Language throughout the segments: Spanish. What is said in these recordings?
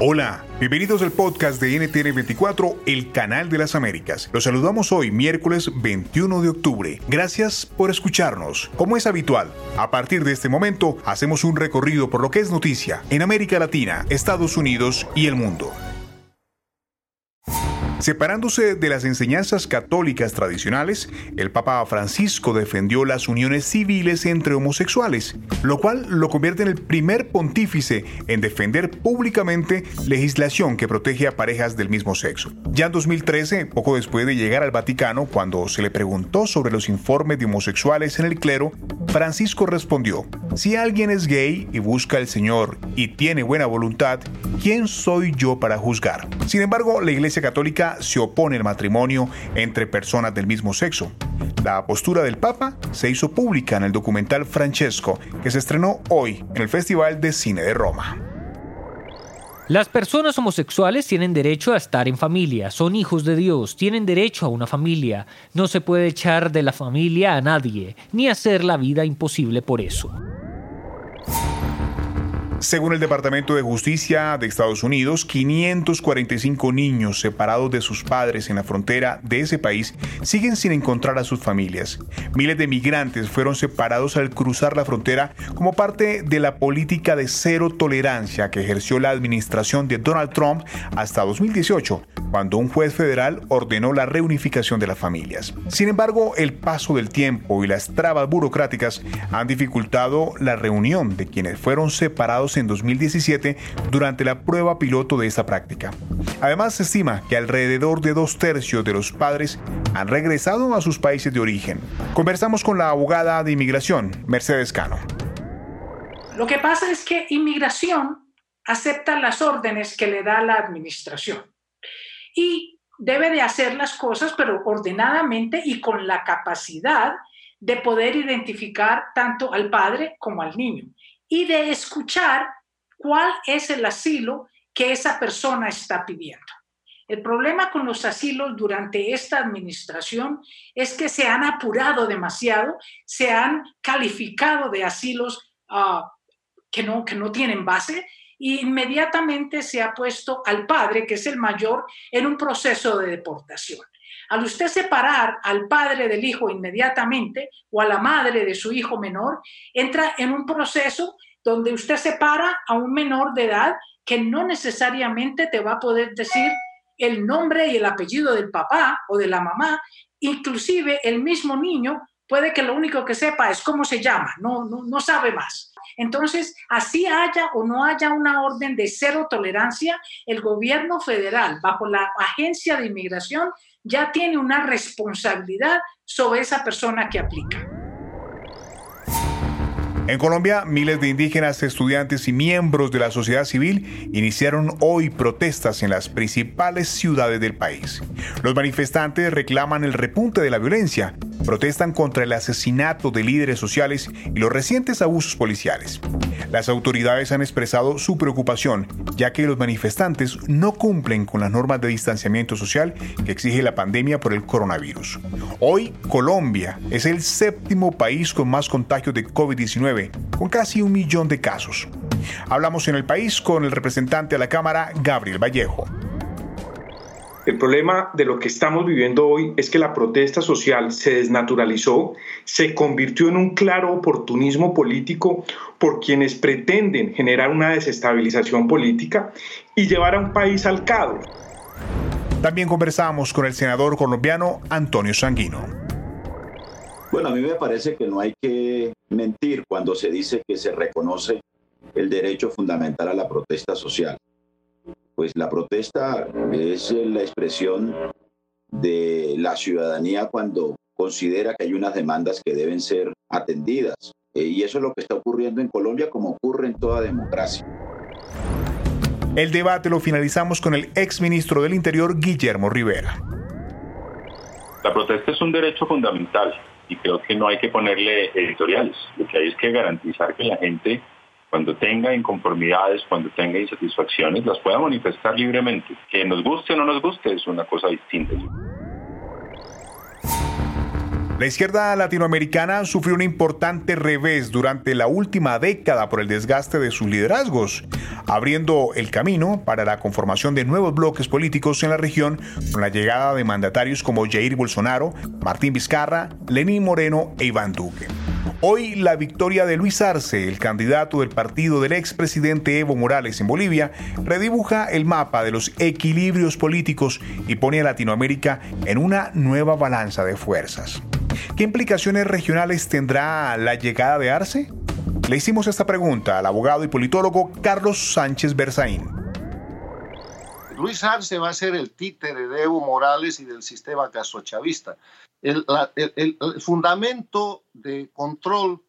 Hola, bienvenidos al podcast de NTN24, el canal de las Américas. Los saludamos hoy, miércoles 21 de octubre. Gracias por escucharnos. Como es habitual, a partir de este momento hacemos un recorrido por lo que es noticia en América Latina, Estados Unidos y el mundo. Separándose de las enseñanzas católicas tradicionales, el Papa Francisco defendió las uniones civiles entre homosexuales, lo cual lo convierte en el primer pontífice en defender públicamente legislación que protege a parejas del mismo sexo. Ya en 2013, poco después de llegar al Vaticano, cuando se le preguntó sobre los informes de homosexuales en el clero, Francisco respondió, si alguien es gay y busca al Señor y tiene buena voluntad, ¿quién soy yo para juzgar? Sin embargo, la Iglesia Católica se opone al matrimonio entre personas del mismo sexo. La postura del Papa se hizo pública en el documental Francesco, que se estrenó hoy en el Festival de Cine de Roma. Las personas homosexuales tienen derecho a estar en familia, son hijos de Dios, tienen derecho a una familia. No se puede echar de la familia a nadie, ni hacer la vida imposible por eso. Según el Departamento de Justicia de Estados Unidos, 545 niños separados de sus padres en la frontera de ese país siguen sin encontrar a sus familias. Miles de migrantes fueron separados al cruzar la frontera como parte de la política de cero tolerancia que ejerció la administración de Donald Trump hasta 2018, cuando un juez federal ordenó la reunificación de las familias. Sin embargo, el paso del tiempo y las trabas burocráticas han dificultado la reunión de quienes fueron separados en 2017 durante la prueba piloto de esta práctica. Además, se estima que alrededor de dos tercios de los padres han regresado a sus países de origen. Conversamos con la abogada de inmigración, Mercedes Cano. Lo que pasa es que inmigración acepta las órdenes que le da la administración y debe de hacer las cosas, pero ordenadamente y con la capacidad de poder identificar tanto al padre como al niño y de escuchar cuál es el asilo que esa persona está pidiendo. El problema con los asilos durante esta administración es que se han apurado demasiado, se han calificado de asilos ah, que, no, que no tienen base e inmediatamente se ha puesto al padre, que es el mayor, en un proceso de deportación. Al usted separar al padre del hijo inmediatamente o a la madre de su hijo menor, entra en un proceso donde usted separa a un menor de edad que no necesariamente te va a poder decir el nombre y el apellido del papá o de la mamá, inclusive el mismo niño puede que lo único que sepa es cómo se llama, no, no, no sabe más. Entonces, así haya o no haya una orden de cero tolerancia, el gobierno federal, bajo la agencia de inmigración, ya tiene una responsabilidad sobre esa persona que aplica. En Colombia, miles de indígenas, estudiantes y miembros de la sociedad civil iniciaron hoy protestas en las principales ciudades del país. Los manifestantes reclaman el repunte de la violencia, protestan contra el asesinato de líderes sociales y los recientes abusos policiales. Las autoridades han expresado su preocupación, ya que los manifestantes no cumplen con las normas de distanciamiento social que exige la pandemia por el coronavirus. Hoy, Colombia es el séptimo país con más contagios de COVID-19 con casi un millón de casos. Hablamos en el país con el representante de la Cámara, Gabriel Vallejo. El problema de lo que estamos viviendo hoy es que la protesta social se desnaturalizó, se convirtió en un claro oportunismo político por quienes pretenden generar una desestabilización política y llevar a un país al caos. También conversamos con el senador colombiano Antonio Sanguino. Bueno, a mí me parece que no hay que mentir cuando se dice que se reconoce el derecho fundamental a la protesta social. Pues la protesta es la expresión de la ciudadanía cuando considera que hay unas demandas que deben ser atendidas. Eh, y eso es lo que está ocurriendo en Colombia como ocurre en toda democracia. El debate lo finalizamos con el exministro del Interior, Guillermo Rivera. La protesta es un derecho fundamental y creo que no hay que ponerle editoriales. Lo que hay es que garantizar que la gente, cuando tenga inconformidades, cuando tenga insatisfacciones, las pueda manifestar libremente. Que nos guste o no nos guste es una cosa distinta. La izquierda latinoamericana sufrió un importante revés durante la última década por el desgaste de sus liderazgos, abriendo el camino para la conformación de nuevos bloques políticos en la región con la llegada de mandatarios como Jair Bolsonaro, Martín Vizcarra, Lenín Moreno e Iván Duque. Hoy la victoria de Luis Arce, el candidato del partido del expresidente Evo Morales en Bolivia, redibuja el mapa de los equilibrios políticos y pone a Latinoamérica en una nueva balanza de fuerzas. ¿Qué implicaciones regionales tendrá la llegada de Arce? Le hicimos esta pregunta al abogado y politólogo Carlos Sánchez Berzaín. Luis Arce va a ser el títere de Evo Morales y del sistema castrochavista. El, el, fundamento de control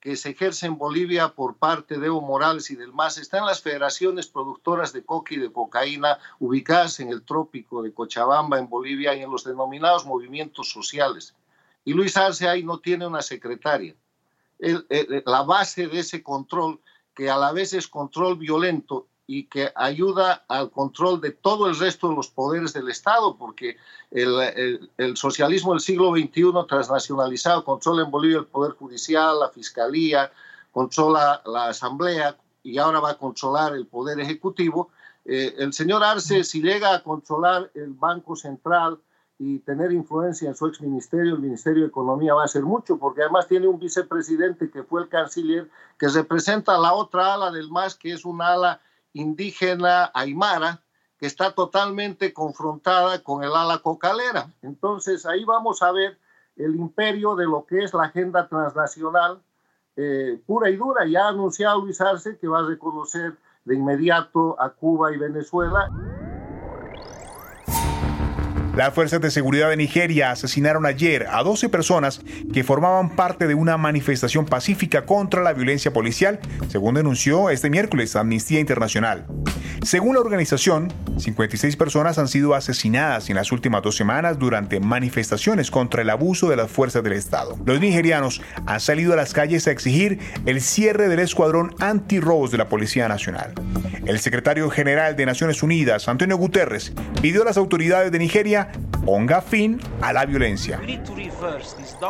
que se ejerce en Bolivia por parte de Evo Morales y del MAS está en las federaciones productoras de coca y de cocaína ubicadas en el trópico de Cochabamba, en Bolivia, y en los denominados movimientos sociales y Luis Arce ahí no tiene una secretaria. la base de ese control, que a la vez es control violento y que ayuda al control de todo el resto de los poderes del Estado, porque el, el, socialismo del siglo XXI transnacionalizado controla en Bolivia el Poder Judicial, la Fiscalía, controla la Asamblea y ahora va a controlar el Poder Ejecutivo. Eh, el señor Arce, si llega a controlar el Banco Central, y tener influencia en su ex ministerio, el Ministerio de Economía va a ser mucho, porque además tiene un vicepresidente que fue el canciller, que representa la otra ala del MAS, que es una ala indígena aymara, que está totalmente confrontada con el ala cocalera. Entonces ahí vamos a ver el imperio de lo que es la agenda transnacional eh, pura y dura. Ya ha anunciado Luis Arce que va a reconocer de inmediato a Cuba y Venezuela. Las fuerzas de seguridad de Nigeria asesinaron ayer a 12 personas que formaban parte de una manifestación pacífica contra la violencia policial, según denunció este miércoles Amnistía Internacional. Según la organización, 56 personas han sido asesinadas en las últimas dos semanas durante manifestaciones contra el abuso de las fuerzas del Estado. Los nigerianos han salido a las calles a exigir el cierre del escuadrón antirrobos de la Policía Nacional. El secretario general de Naciones Unidas, Antonio Guterres, pidió a las autoridades de Nigeria ponga fin a la violencia.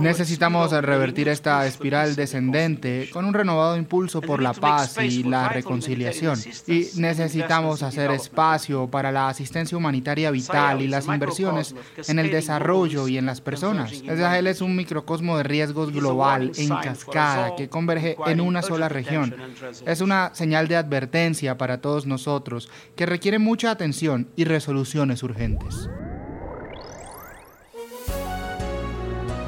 Necesitamos revertir esta espiral descendente con un renovado impulso por la paz y la reconciliación. Y necesitamos hacer espacio para la asistencia humanitaria vital y las inversiones en el desarrollo y en las personas. El Sahel es un microcosmo de riesgos global en cascada que converge en una sola región. Es una señal de advertencia para todos nosotros que requiere mucha atención y resoluciones urgentes.